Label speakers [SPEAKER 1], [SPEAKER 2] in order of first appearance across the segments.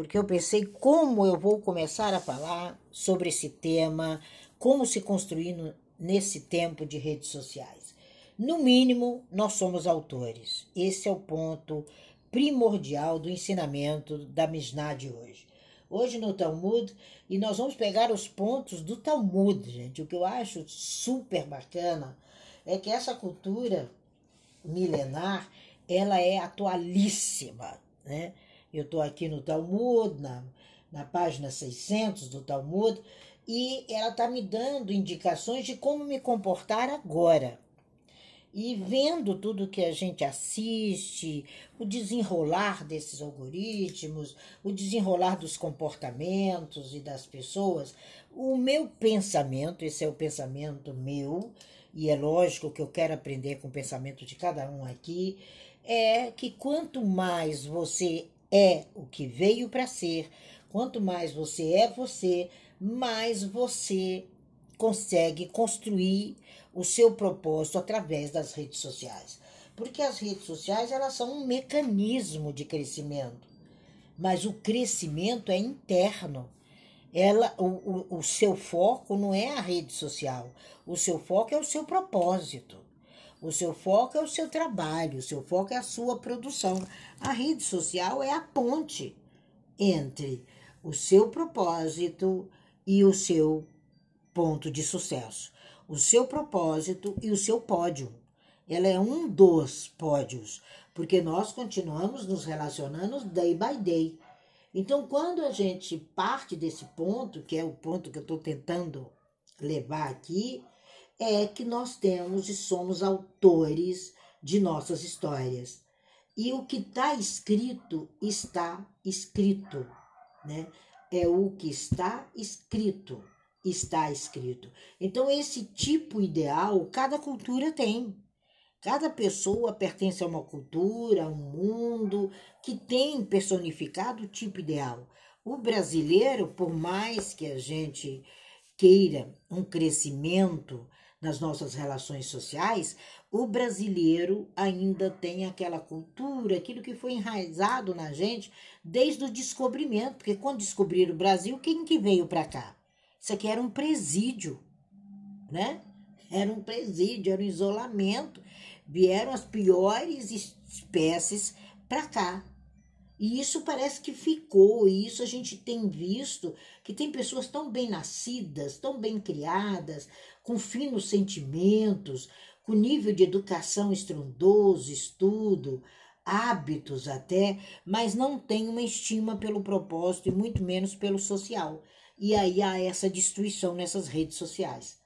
[SPEAKER 1] porque eu pensei como eu vou começar a falar sobre esse tema, como se construir no, nesse tempo de redes sociais. No mínimo, nós somos autores. Esse é o ponto primordial do ensinamento da Mishnah de hoje. Hoje no Talmud, e nós vamos pegar os pontos do Talmud, gente. O que eu acho super bacana é que essa cultura milenar, ela é atualíssima, né? Eu estou aqui no Talmud, na, na página 600 do Talmud, e ela está me dando indicações de como me comportar agora. E vendo tudo que a gente assiste, o desenrolar desses algoritmos, o desenrolar dos comportamentos e das pessoas, o meu pensamento, esse é o pensamento meu, e é lógico que eu quero aprender com o pensamento de cada um aqui, é que quanto mais você é o que veio para ser, quanto mais você é você, mais você consegue construir o seu propósito através das redes sociais. Porque as redes sociais elas são um mecanismo de crescimento, mas o crescimento é interno. Ela, o, o, o seu foco não é a rede social, o seu foco é o seu propósito. O seu foco é o seu trabalho, o seu foco é a sua produção. A rede social é a ponte entre o seu propósito e o seu ponto de sucesso. O seu propósito e o seu pódio. Ela é um dos pódios, porque nós continuamos nos relacionando day by day. Então, quando a gente parte desse ponto, que é o ponto que eu estou tentando levar aqui, é que nós temos e somos autores de nossas histórias. E o que está escrito, está escrito, né? É o que está escrito, está escrito. Então, esse tipo ideal, cada cultura tem. Cada pessoa pertence a uma cultura, a um mundo que tem personificado o tipo ideal. O brasileiro, por mais que a gente queira um crescimento, nas nossas relações sociais, o brasileiro ainda tem aquela cultura, aquilo que foi enraizado na gente desde o descobrimento, porque quando descobriram o Brasil, quem que veio para cá? Isso aqui era um presídio, né? Era um presídio, era um isolamento. Vieram as piores espécies para cá. E isso parece que ficou, e isso a gente tem visto que tem pessoas tão bem nascidas, tão bem criadas, com finos sentimentos, com nível de educação estrondoso, estudo, hábitos até, mas não tem uma estima pelo propósito e muito menos pelo social. E aí há essa destruição nessas redes sociais.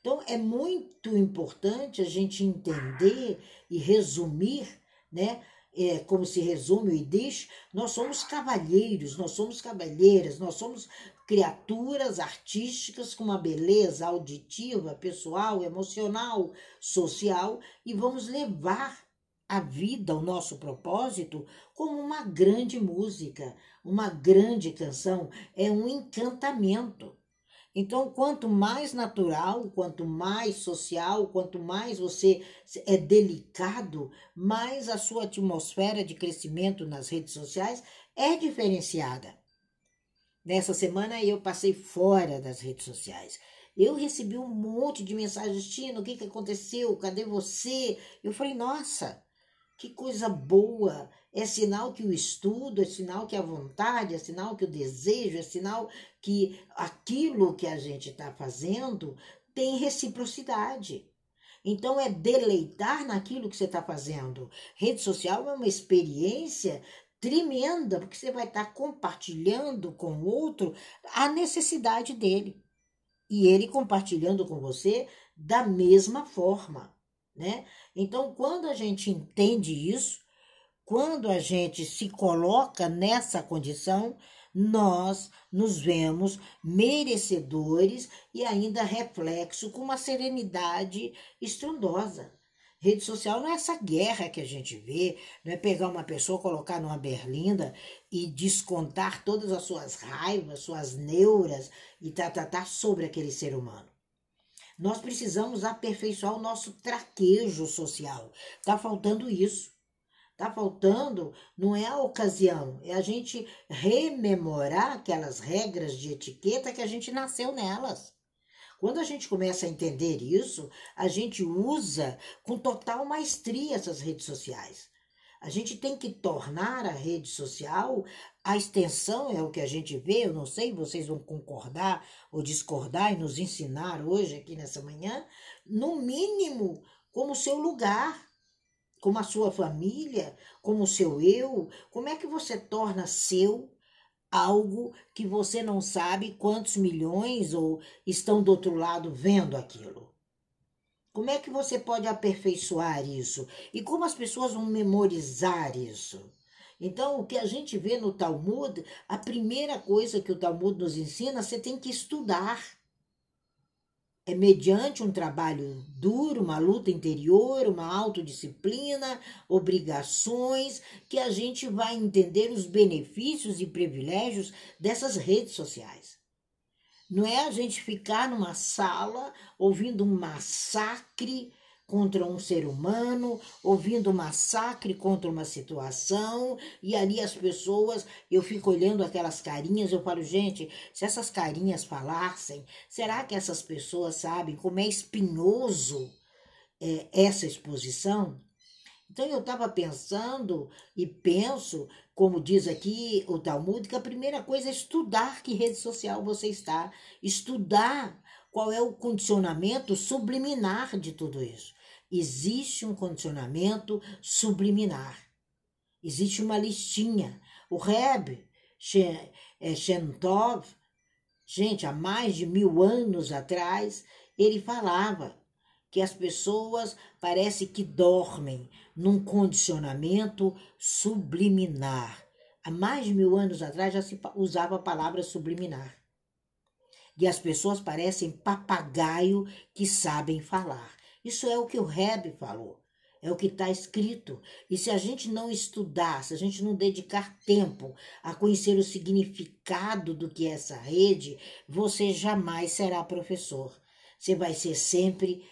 [SPEAKER 1] Então é muito importante a gente entender e resumir, né? É, como se resume o Idish, nós somos cavalheiros, nós somos cavalheiras, nós somos criaturas artísticas com uma beleza auditiva, pessoal, emocional, social e vamos levar a vida, o nosso propósito, como uma grande música, uma grande canção, é um encantamento. Então, quanto mais natural, quanto mais social, quanto mais você é delicado, mais a sua atmosfera de crescimento nas redes sociais é diferenciada. Nessa semana eu passei fora das redes sociais. Eu recebi um monte de mensagens, Tina, o que, que aconteceu? Cadê você? Eu falei, nossa, que coisa boa! É sinal que o estudo, é sinal que a vontade, é sinal que o desejo, é sinal que aquilo que a gente está fazendo tem reciprocidade. Então, é deleitar naquilo que você está fazendo. Rede social é uma experiência tremenda, porque você vai estar compartilhando com o outro a necessidade dele. E ele compartilhando com você da mesma forma, né? Então, quando a gente entende isso, quando a gente se coloca nessa condição, nós nos vemos merecedores e ainda reflexo com uma serenidade estrondosa. Rede social não é essa guerra que a gente vê, não é pegar uma pessoa, colocar numa berlinda e descontar todas as suas raivas, suas neuras e tá, tá, tá sobre aquele ser humano. Nós precisamos aperfeiçoar o nosso traquejo social. Tá faltando isso. Tá faltando, não é a ocasião, é a gente rememorar aquelas regras de etiqueta que a gente nasceu nelas. Quando a gente começa a entender isso, a gente usa com total maestria essas redes sociais. A gente tem que tornar a rede social a extensão, é o que a gente vê, eu não sei, vocês vão concordar ou discordar e nos ensinar hoje aqui nessa manhã, no mínimo como seu lugar, como a sua família, como o seu eu. Como é que você torna seu algo que você não sabe quantos milhões ou estão do outro lado vendo aquilo. Como é que você pode aperfeiçoar isso? E como as pessoas vão memorizar isso? Então, o que a gente vê no Talmud, a primeira coisa que o Talmud nos ensina, você tem que estudar é mediante um trabalho duro, uma luta interior, uma autodisciplina, obrigações, que a gente vai entender os benefícios e privilégios dessas redes sociais. Não é a gente ficar numa sala ouvindo um massacre contra um ser humano, ouvindo massacre contra uma situação, e ali as pessoas, eu fico olhando aquelas carinhas, eu falo, gente, se essas carinhas falassem, será que essas pessoas sabem como é espinhoso é, essa exposição? Então eu estava pensando e penso, como diz aqui o Talmud, que a primeira coisa é estudar que rede social você está, estudar qual é o condicionamento subliminar de tudo isso existe um condicionamento subliminar. Existe uma listinha. O Reb é, Shentov, gente, há mais de mil anos atrás, ele falava que as pessoas parece que dormem num condicionamento subliminar. Há mais de mil anos atrás já se usava a palavra subliminar. E as pessoas parecem papagaio que sabem falar. Isso é o que o Reb falou. É o que está escrito. E se a gente não estudar, se a gente não dedicar tempo a conhecer o significado do que é essa rede, você jamais será professor. Você vai ser sempre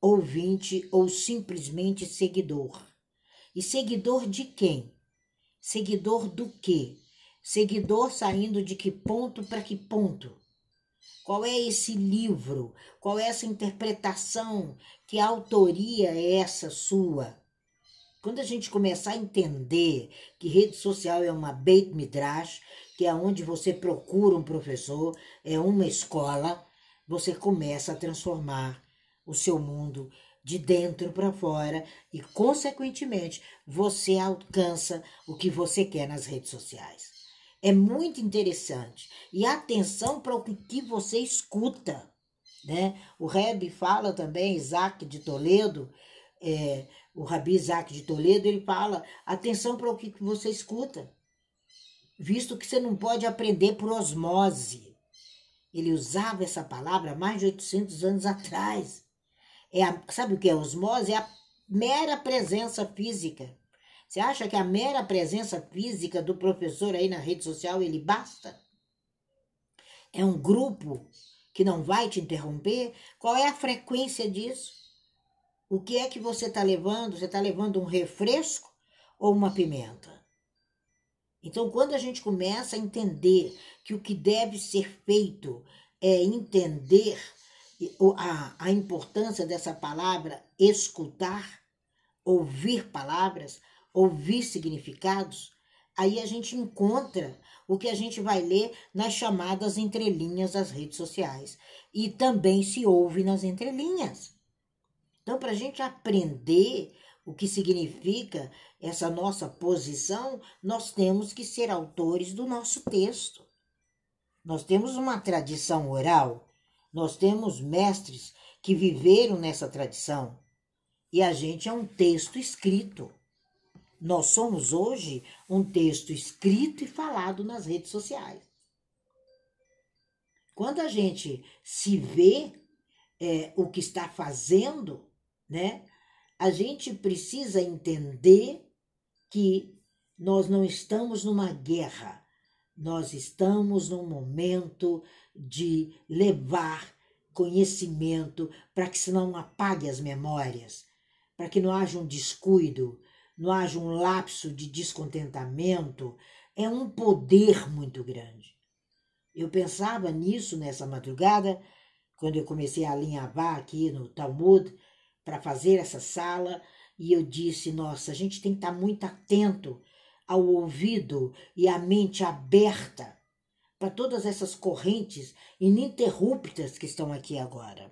[SPEAKER 1] ouvinte ou simplesmente seguidor. E seguidor de quem? Seguidor do quê? Seguidor saindo de que ponto para que ponto? Qual é esse livro? Qual é essa interpretação? Que autoria é essa sua? Quando a gente começar a entender que rede social é uma Beit Midrash, que é onde você procura um professor, é uma escola, você começa a transformar o seu mundo de dentro para fora e, consequentemente, você alcança o que você quer nas redes sociais. É muito interessante. E atenção para o que você escuta. Né? O Reb fala também, Isaac de Toledo, é, o Rabi Isaac de Toledo, ele fala: atenção para o que você escuta, visto que você não pode aprender por osmose. Ele usava essa palavra há mais de 800 anos atrás. É a, sabe o que é osmose? É a mera presença física você acha que a mera presença física do professor aí na rede social ele basta? É um grupo que não vai te interromper? Qual é a frequência disso? O que é que você está levando? Você está levando um refresco ou uma pimenta? Então, quando a gente começa a entender que o que deve ser feito é entender a, a importância dessa palavra escutar, ouvir palavras, ouvir significados, aí a gente encontra o que a gente vai ler nas chamadas entrelinhas das redes sociais e também se ouve nas entrelinhas. Então, para a gente aprender o que significa essa nossa posição, nós temos que ser autores do nosso texto. Nós temos uma tradição oral, nós temos mestres que viveram nessa tradição e a gente é um texto escrito. Nós somos hoje um texto escrito e falado nas redes sociais. Quando a gente se vê é, o que está fazendo, né, a gente precisa entender que nós não estamos numa guerra, nós estamos num momento de levar conhecimento para que se não apague as memórias, para que não haja um descuido, não haja um lapso de descontentamento, é um poder muito grande. Eu pensava nisso nessa madrugada, quando eu comecei a alinhavar aqui no Talmud para fazer essa sala, e eu disse: nossa, a gente tem que estar muito atento ao ouvido e à mente aberta para todas essas correntes ininterruptas que estão aqui agora.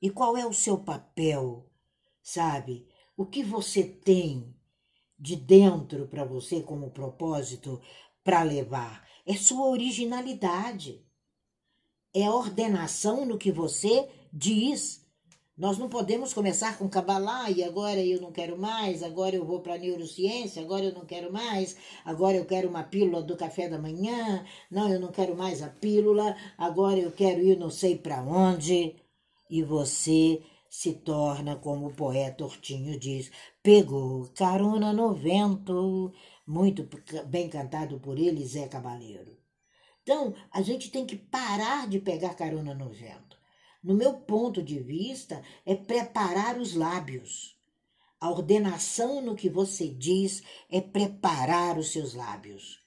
[SPEAKER 1] E qual é o seu papel, sabe? O que você tem de dentro para você como propósito para levar? É sua originalidade. É ordenação no que você diz. Nós não podemos começar com Kabbalah e agora eu não quero mais, agora eu vou para neurociência, agora eu não quero mais, agora eu quero uma pílula do café da manhã, não, eu não quero mais a pílula, agora eu quero ir não sei para onde. E você se torna, como o poeta Ortinho diz, pegou carona no vento, muito bem cantado por ele, Zé Cabaleiro. Então, a gente tem que parar de pegar carona no vento no meu ponto de vista, é preparar os lábios. A ordenação no que você diz é preparar os seus lábios.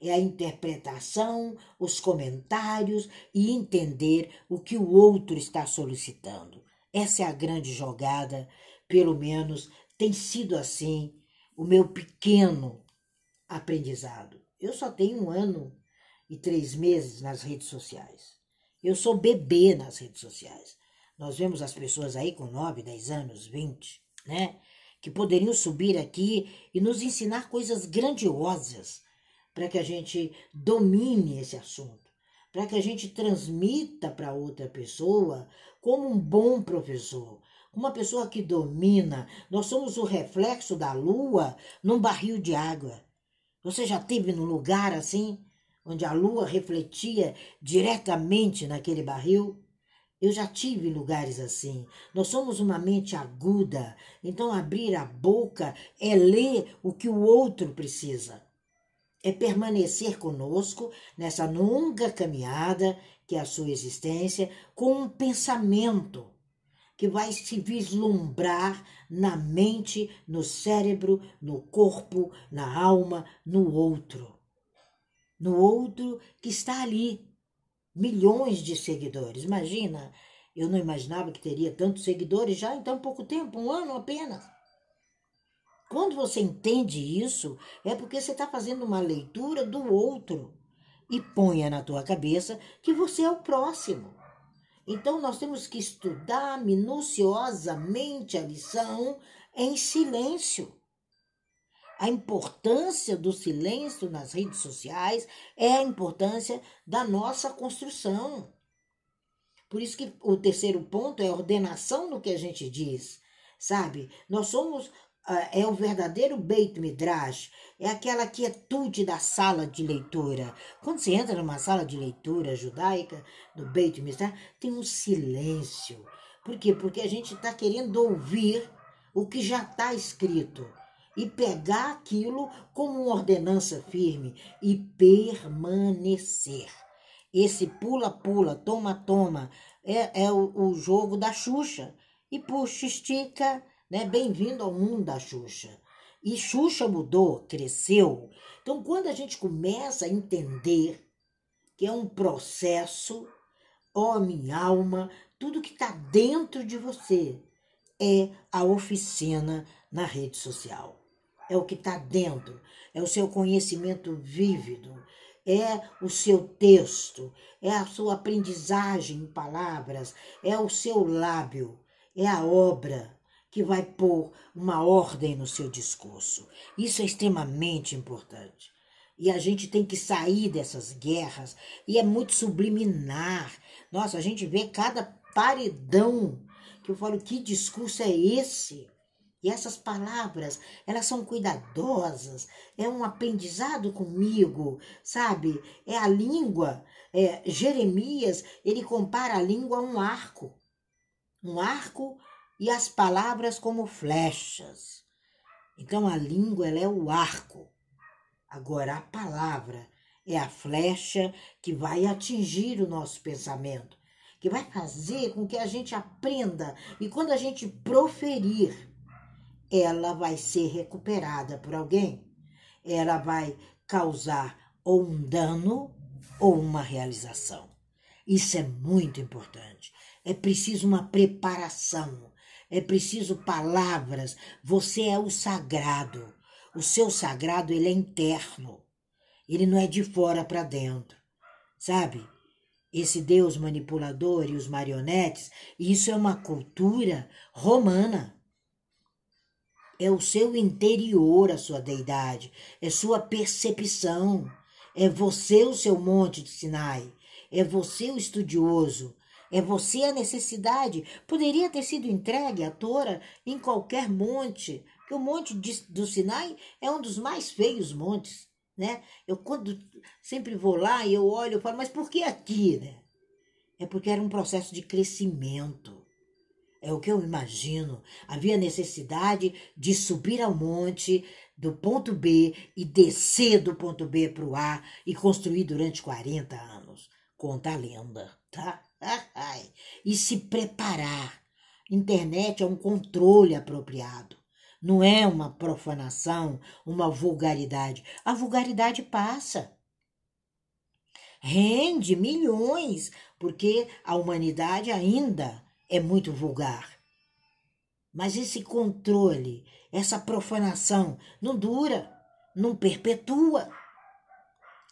[SPEAKER 1] É a interpretação, os comentários e entender o que o outro está solicitando. Essa é a grande jogada, pelo menos tem sido assim o meu pequeno aprendizado. Eu só tenho um ano e três meses nas redes sociais. Eu sou bebê nas redes sociais. Nós vemos as pessoas aí com 9, 10 anos, 20, né? Que poderiam subir aqui e nos ensinar coisas grandiosas para que a gente domine esse assunto, para que a gente transmita para outra pessoa como um bom professor, uma pessoa que domina. Nós somos o reflexo da lua num barril de água. Você já teve num lugar assim? onde a lua refletia diretamente naquele barril. Eu já tive lugares assim. Nós somos uma mente aguda, então abrir a boca é ler o que o outro precisa. É permanecer conosco nessa longa caminhada que é a sua existência com um pensamento que vai se vislumbrar na mente, no cérebro, no corpo, na alma, no outro no outro que está ali. Milhões de seguidores. Imagina, eu não imaginava que teria tantos seguidores já em tão pouco tempo um ano apenas. Quando você entende isso, é porque você está fazendo uma leitura do outro e ponha na tua cabeça que você é o próximo. Então nós temos que estudar minuciosamente a lição em silêncio. A importância do silêncio nas redes sociais é a importância da nossa construção. Por isso que o terceiro ponto é ordenação no que a gente diz, sabe? Nós somos é o verdadeiro Beit Midrash, é aquela quietude da sala de leitura. Quando você entra numa sala de leitura judaica, do Beit Midrash, tem um silêncio. Por quê? Porque a gente está querendo ouvir o que já está escrito e pegar aquilo como uma ordenança firme e permanecer. Esse pula-pula, toma-toma, é, é o, o, jogo da Xuxa. E puxa, estica, né? Bem-vindo ao mundo da Xuxa. E Xuxa mudou, cresceu. Então, quando a gente começa a entender que é um processo, ó minha alma, tudo que está dentro de você é a oficina na rede social. É o que está dentro, é o seu conhecimento vívido, é o seu texto, é a sua aprendizagem em palavras, é o seu lábio, é a obra que vai pôr uma ordem no seu discurso. Isso é extremamente importante. E a gente tem que sair dessas guerras, e é muito subliminar. Nossa, a gente vê cada paredão que eu falo, que discurso é esse? E essas palavras, elas são cuidadosas, é um aprendizado comigo, sabe? É a língua. É, Jeremias, ele compara a língua a um arco. Um arco e as palavras como flechas. Então a língua ela é o arco. Agora a palavra é a flecha que vai atingir o nosso pensamento, que vai fazer com que a gente aprenda e quando a gente proferir ela vai ser recuperada por alguém. Ela vai causar ou um dano ou uma realização. Isso é muito importante. É preciso uma preparação, é preciso palavras. Você é o sagrado. O seu sagrado ele é interno. Ele não é de fora para dentro. Sabe? Esse Deus manipulador e os marionetes, isso é uma cultura romana. É o seu interior, a sua deidade, é sua percepção, é você o seu monte de Sinai, é você o estudioso, é você a necessidade. Poderia ter sido entregue à Tora em qualquer monte, porque o monte de, do Sinai é um dos mais feios montes, né? Eu quando sempre vou lá e eu olho, eu falo, mas por que aqui, né? É porque era um processo de crescimento. É o que eu imagino. Havia necessidade de subir ao monte do ponto B e descer do ponto B para o A e construir durante 40 anos. Conta a lenda, tá? E se preparar. Internet é um controle apropriado. Não é uma profanação, uma vulgaridade. A vulgaridade passa. Rende milhões, porque a humanidade ainda é muito vulgar. Mas esse controle, essa profanação, não dura, não perpetua.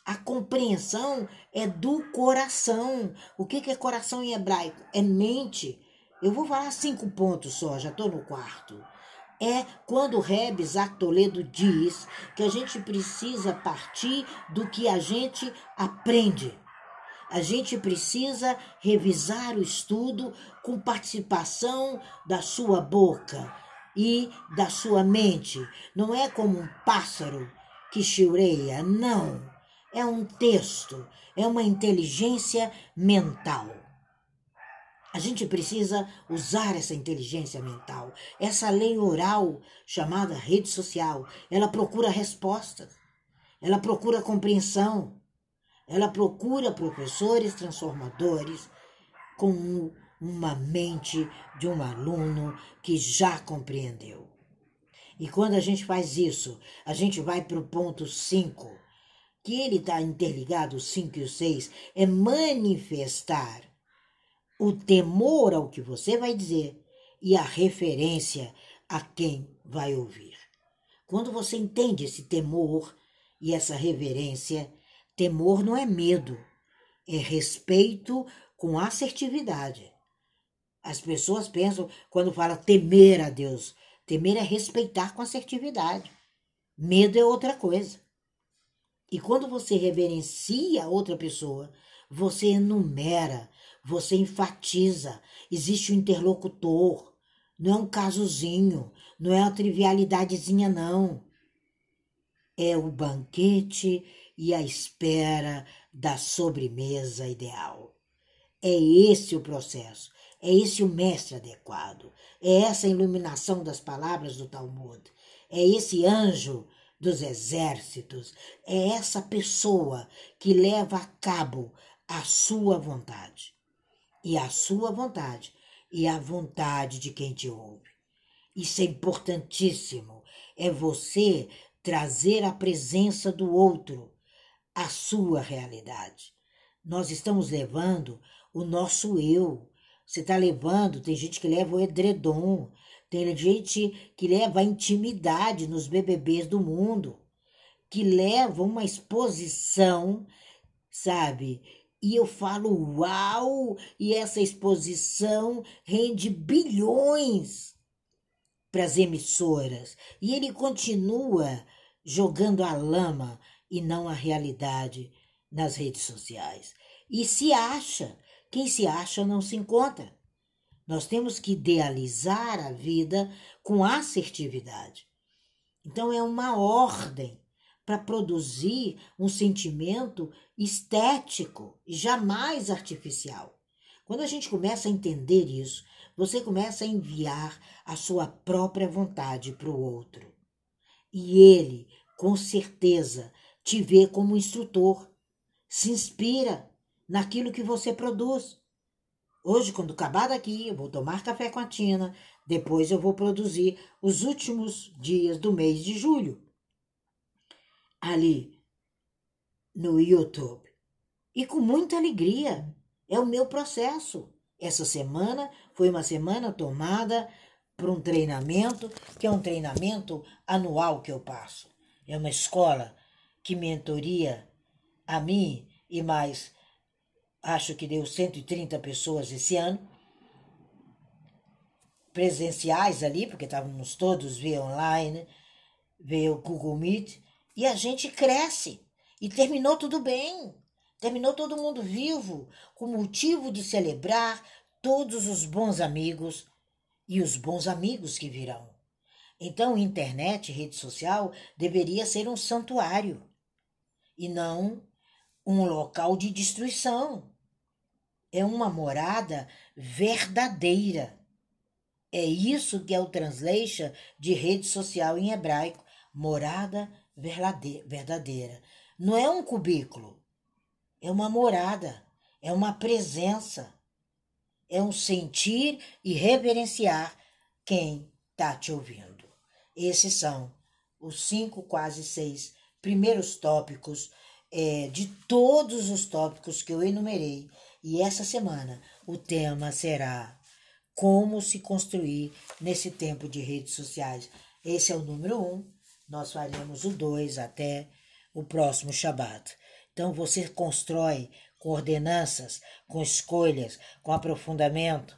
[SPEAKER 1] A compreensão é do coração. O que é coração em hebraico? É mente. Eu vou falar cinco pontos só, já estou no quarto. É quando o Reb Toledo diz que a gente precisa partir do que a gente aprende. A gente precisa revisar o estudo com participação da sua boca e da sua mente. Não é como um pássaro que chiureia, não é um texto, é uma inteligência mental. A gente precisa usar essa inteligência mental. Essa lei oral, chamada rede social, ela procura respostas, ela procura compreensão, ela procura professores transformadores com uma mente de um aluno que já compreendeu. E quando a gente faz isso, a gente vai para o ponto 5 que ele está interligado, o 5 e o 6, é manifestar o temor ao que você vai dizer e a referência a quem vai ouvir. Quando você entende esse temor e essa reverência, temor não é medo, é respeito com assertividade. As pessoas pensam, quando fala temer a Deus, temer é respeitar com assertividade. Medo é outra coisa. E quando você reverencia outra pessoa, você enumera, você enfatiza, existe um interlocutor. Não é um casozinho, não é uma trivialidadezinha, não. É o banquete e a espera da sobremesa ideal. É esse o processo, é esse o mestre adequado, é essa iluminação das palavras do Talmud, é esse anjo dos exércitos, é essa pessoa que leva a cabo a sua vontade. E a sua vontade e a vontade de quem te ouve. Isso é importantíssimo. É você trazer a presença do outro, a sua realidade. Nós estamos levando o nosso eu. Você está levando, tem gente que leva o edredom, tem gente que leva a intimidade nos BBBs do mundo, que leva uma exposição, sabe? E eu falo, uau! E essa exposição rende bilhões para as emissoras. E ele continua jogando a lama e não a realidade nas redes sociais. E se acha, quem se acha não se encontra. Nós temos que idealizar a vida com assertividade. Então, é uma ordem para produzir um sentimento estético jamais artificial. Quando a gente começa a entender isso, você começa a enviar a sua própria vontade para o outro. E ele, com certeza, te vê como instrutor, se inspira naquilo que você produz. Hoje, quando acabar daqui, eu vou tomar café com a Tina, Depois eu vou produzir os últimos dias do mês de julho. Ali no YouTube. E com muita alegria. É o meu processo. Essa semana foi uma semana tomada para um treinamento, que é um treinamento anual que eu passo. É uma escola que mentoria a mim e mais, acho que deu 130 pessoas esse ano, presenciais ali, porque estávamos todos via online, veio o Google Meet, e a gente cresce. E terminou tudo bem. Terminou todo mundo vivo, com motivo de celebrar todos os bons amigos e os bons amigos que virão. Então, internet, rede social, deveria ser um santuário e não um local de destruição. É uma morada verdadeira. É isso que é o translation de rede social em hebraico, morada verdadeira. Não é um cubículo, é uma morada, é uma presença, é um sentir e reverenciar quem está te ouvindo. Esses são os cinco, quase seis primeiros tópicos é, de todos os tópicos que eu enumerei. E essa semana o tema será como se construir nesse tempo de redes sociais. Esse é o número um. Nós faremos o dois até o próximo Shabat. Então você constrói com ordenanças, com escolhas, com aprofundamento,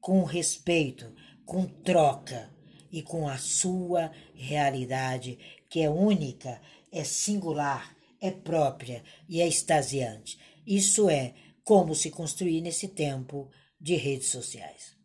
[SPEAKER 1] com respeito, com troca e com a sua realidade, que é única, é singular, é própria e é extasiante. Isso é como se construir nesse tempo de redes sociais.